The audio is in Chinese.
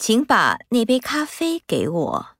请把那杯咖啡给我。